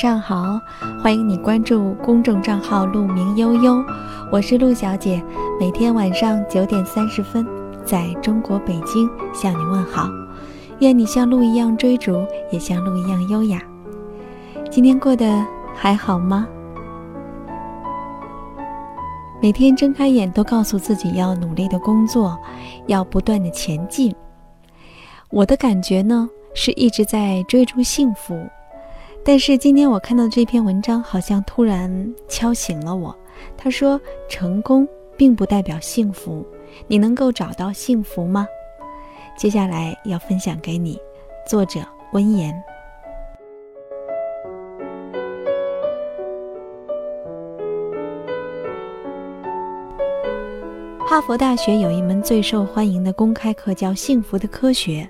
上好，欢迎你关注公众账号“鹿鸣悠悠”，我是陆小姐，每天晚上九点三十分，在中国北京向你问好。愿你像鹿一样追逐，也像鹿一样优雅。今天过得还好吗？每天睁开眼都告诉自己要努力的工作，要不断的前进。我的感觉呢，是一直在追逐幸福。但是今天我看到这篇文章，好像突然敲醒了我。他说：“成功并不代表幸福，你能够找到幸福吗？”接下来要分享给你，作者温言。哈佛大学有一门最受欢迎的公开课，叫《幸福的科学》，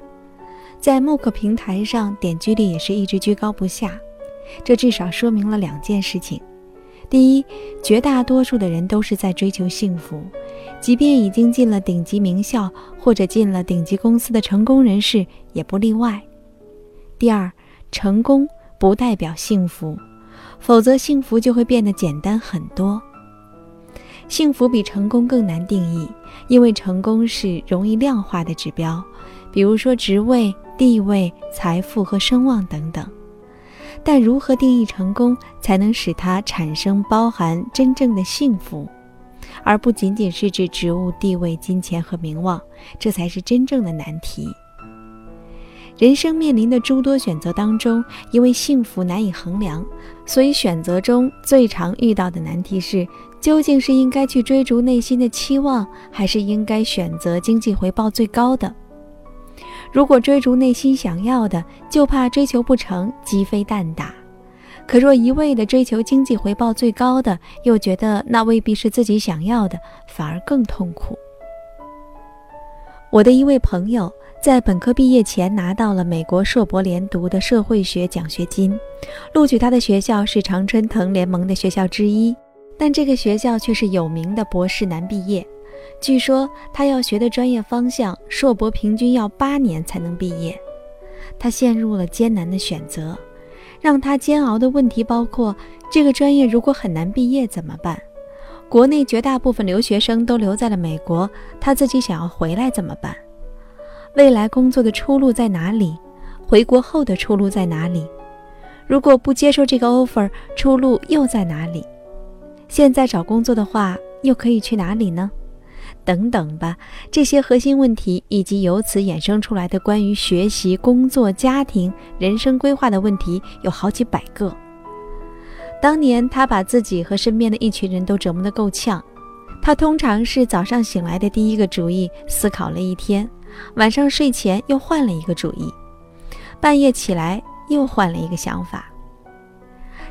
在慕课平台上点击率也是一直居高不下。这至少说明了两件事情：第一，绝大多数的人都是在追求幸福，即便已经进了顶级名校或者进了顶级公司的成功人士也不例外；第二，成功不代表幸福，否则幸福就会变得简单很多。幸福比成功更难定义，因为成功是容易量化的指标，比如说职位、地位、财富和声望等等。但如何定义成功，才能使它产生包含真正的幸福，而不仅仅是指职务、地位、金钱和名望？这才是真正的难题。人生面临的诸多选择当中，因为幸福难以衡量，所以选择中最常遇到的难题是：究竟是应该去追逐内心的期望，还是应该选择经济回报最高的？如果追逐内心想要的，就怕追求不成，鸡飞蛋打；可若一味的追求经济回报最高的，又觉得那未必是自己想要的，反而更痛苦。我的一位朋友在本科毕业前拿到了美国硕博连读的社会学奖学金，录取他的学校是常春藤联盟的学校之一，但这个学校却是有名的博士难毕业。据说他要学的专业方向，硕博平均要八年才能毕业。他陷入了艰难的选择，让他煎熬的问题包括：这个专业如果很难毕业怎么办？国内绝大部分留学生都留在了美国，他自己想要回来怎么办？未来工作的出路在哪里？回国后的出路在哪里？如果不接受这个 offer，出路又在哪里？现在找工作的话，又可以去哪里呢？等等吧，这些核心问题以及由此衍生出来的关于学习、工作、家庭、人生规划的问题有好几百个。当年他把自己和身边的一群人都折磨得够呛。他通常是早上醒来的第一个主意，思考了一天，晚上睡前又换了一个主意，半夜起来又换了一个想法。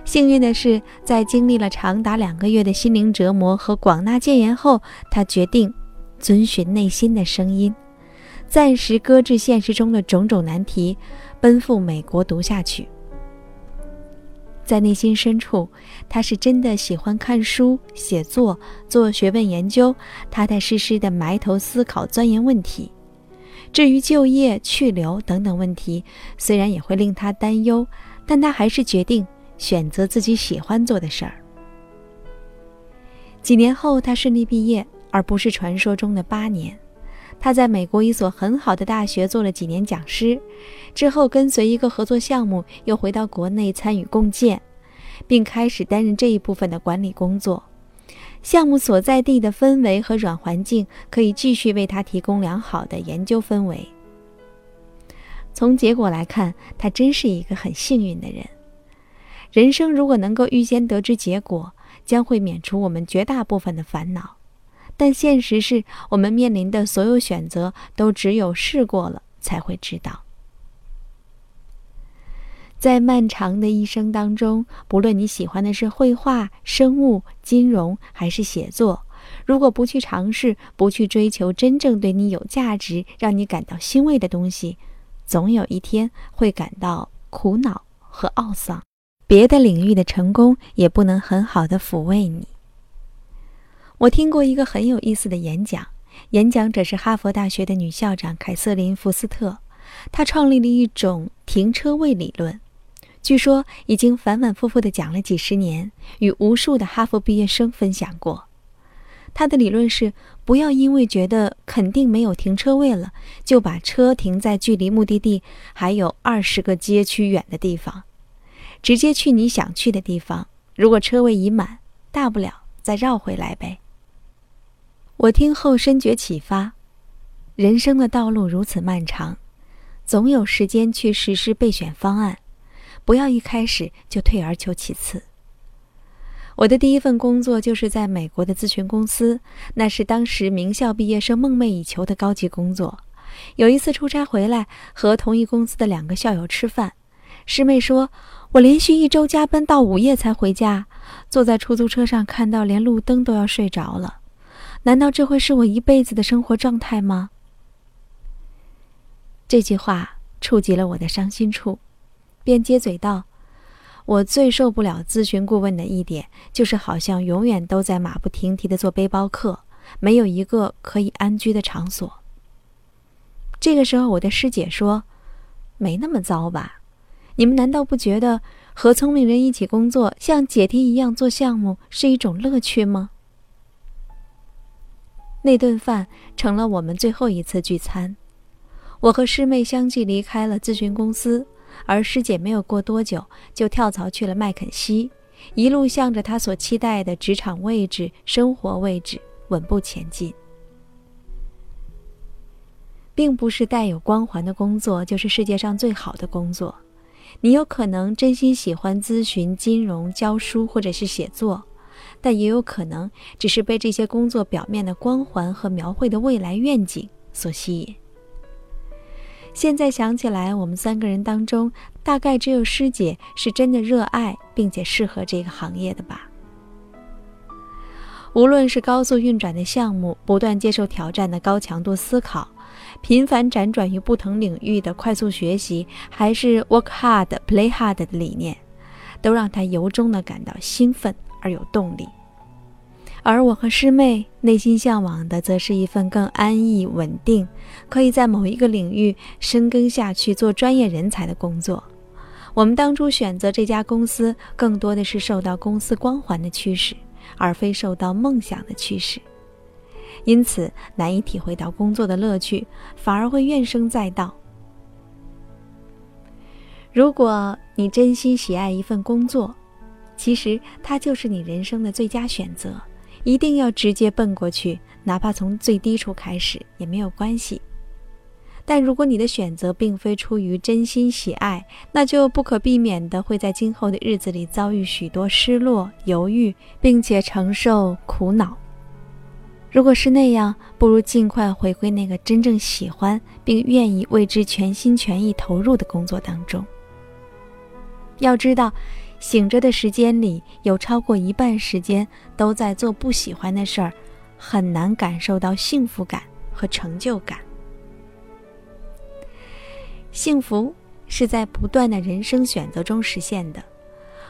幸运的是，在经历了长达两个月的心灵折磨和广纳谏言后，他决定。遵循内心的声音，暂时搁置现实中的种种难题，奔赴美国读下去。在内心深处，他是真的喜欢看书、写作、做学问研究，踏踏实实的埋头思考、钻研问题。至于就业、去留等等问题，虽然也会令他担忧，但他还是决定选择自己喜欢做的事儿。几年后，他顺利毕业。而不是传说中的八年。他在美国一所很好的大学做了几年讲师，之后跟随一个合作项目，又回到国内参与共建，并开始担任这一部分的管理工作。项目所在地的氛围和软环境可以继续为他提供良好的研究氛围。从结果来看，他真是一个很幸运的人。人生如果能够预先得知结果，将会免除我们绝大部分的烦恼。但现实是我们面临的所有选择，都只有试过了才会知道。在漫长的一生当中，不论你喜欢的是绘画、生物、金融还是写作，如果不去尝试，不去追求真正对你有价值、让你感到欣慰的东西，总有一天会感到苦恼和懊丧。别的领域的成功也不能很好的抚慰你。我听过一个很有意思的演讲，演讲者是哈佛大学的女校长凯瑟琳·福斯特。她创立了一种停车位理论，据说已经反反复复地讲了几十年，与无数的哈佛毕业生分享过。他的理论是：不要因为觉得肯定没有停车位了，就把车停在距离目的地还有二十个街区远的地方，直接去你想去的地方。如果车位已满，大不了再绕回来呗。我听后深觉启发：人生的道路如此漫长，总有时间去实施备选方案，不要一开始就退而求其次。我的第一份工作就是在美国的咨询公司，那是当时名校毕业生梦寐以求的高级工作。有一次出差回来，和同一公司的两个校友吃饭，师妹说：“我连续一周加班到午夜才回家，坐在出租车上看到连路灯都要睡着了。难道这会是我一辈子的生活状态吗？”这句话触及了我的伤心处，便接嘴道。我最受不了咨询顾问的一点，就是好像永远都在马不停蹄地做背包客，没有一个可以安居的场所。这个时候，我的师姐说：“没那么糟吧？你们难道不觉得和聪明人一起工作，像解题一样做项目是一种乐趣吗？”那顿饭成了我们最后一次聚餐，我和师妹相继离开了咨询公司。而师姐没有过多久就跳槽去了麦肯锡，一路向着她所期待的职场位置、生活位置稳步前进。并不是带有光环的工作就是世界上最好的工作，你有可能真心喜欢咨询、金融、教书或者是写作，但也有可能只是被这些工作表面的光环和描绘的未来愿景所吸引。现在想起来，我们三个人当中，大概只有师姐是真的热爱并且适合这个行业的吧。无论是高速运转的项目、不断接受挑战的高强度思考、频繁辗转于不同领域的快速学习，还是 work hard, play hard 的理念，都让他由衷的感到兴奋而有动力。而我和师妹内心向往的，则是一份更安逸、稳定，可以在某一个领域深耕下去、做专业人才的工作。我们当初选择这家公司，更多的是受到公司光环的驱使，而非受到梦想的驱使，因此难以体会到工作的乐趣，反而会怨声载道。如果你真心喜爱一份工作，其实它就是你人生的最佳选择。一定要直接奔过去，哪怕从最低处开始也没有关系。但如果你的选择并非出于真心喜爱，那就不可避免的会在今后的日子里遭遇许多失落、犹豫，并且承受苦恼。如果是那样，不如尽快回归那个真正喜欢并愿意为之全心全意投入的工作当中。要知道。醒着的时间里，有超过一半时间都在做不喜欢的事儿，很难感受到幸福感和成就感。幸福是在不断的人生选择中实现的。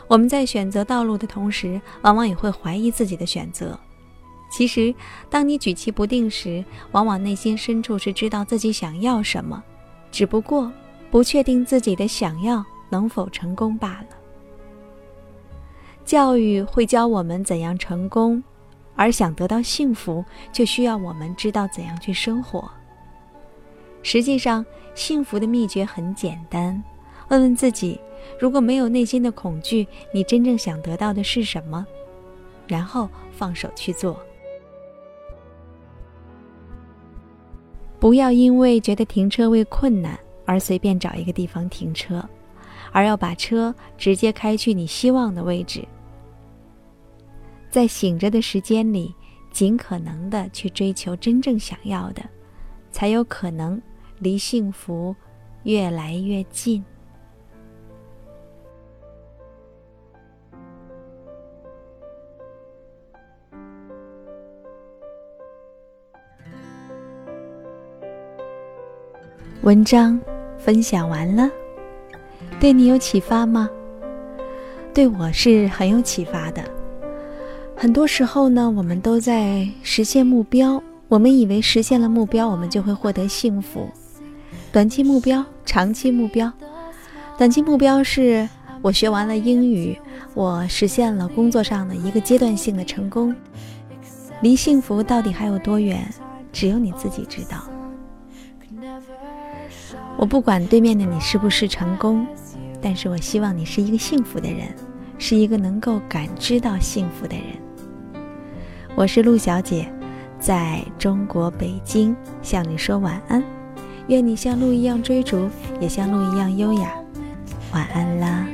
我们在选择道路的同时，往往也会怀疑自己的选择。其实，当你举棋不定时，往往内心深处是知道自己想要什么，只不过不确定自己的想要能否成功罢了。教育会教我们怎样成功，而想得到幸福，就需要我们知道怎样去生活。实际上，幸福的秘诀很简单：问问自己，如果没有内心的恐惧，你真正想得到的是什么？然后放手去做。不要因为觉得停车位困难而随便找一个地方停车，而要把车直接开去你希望的位置。在醒着的时间里，尽可能的去追求真正想要的，才有可能离幸福越来越近。文章分享完了，对你有启发吗？对我是很有启发的。很多时候呢，我们都在实现目标。我们以为实现了目标，我们就会获得幸福。短期目标、长期目标。短期目标是我学完了英语，我实现了工作上的一个阶段性的成功。离幸福到底还有多远？只有你自己知道。我不管对面的你是不是成功，但是我希望你是一个幸福的人，是一个能够感知到幸福的人。我是陆小姐，在中国北京向你说晚安。愿你像鹿一样追逐，也像鹿一样优雅。晚安啦。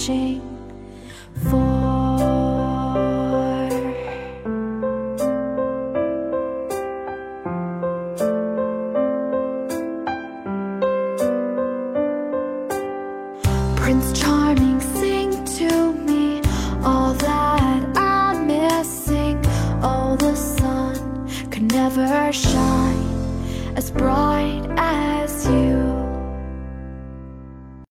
谁？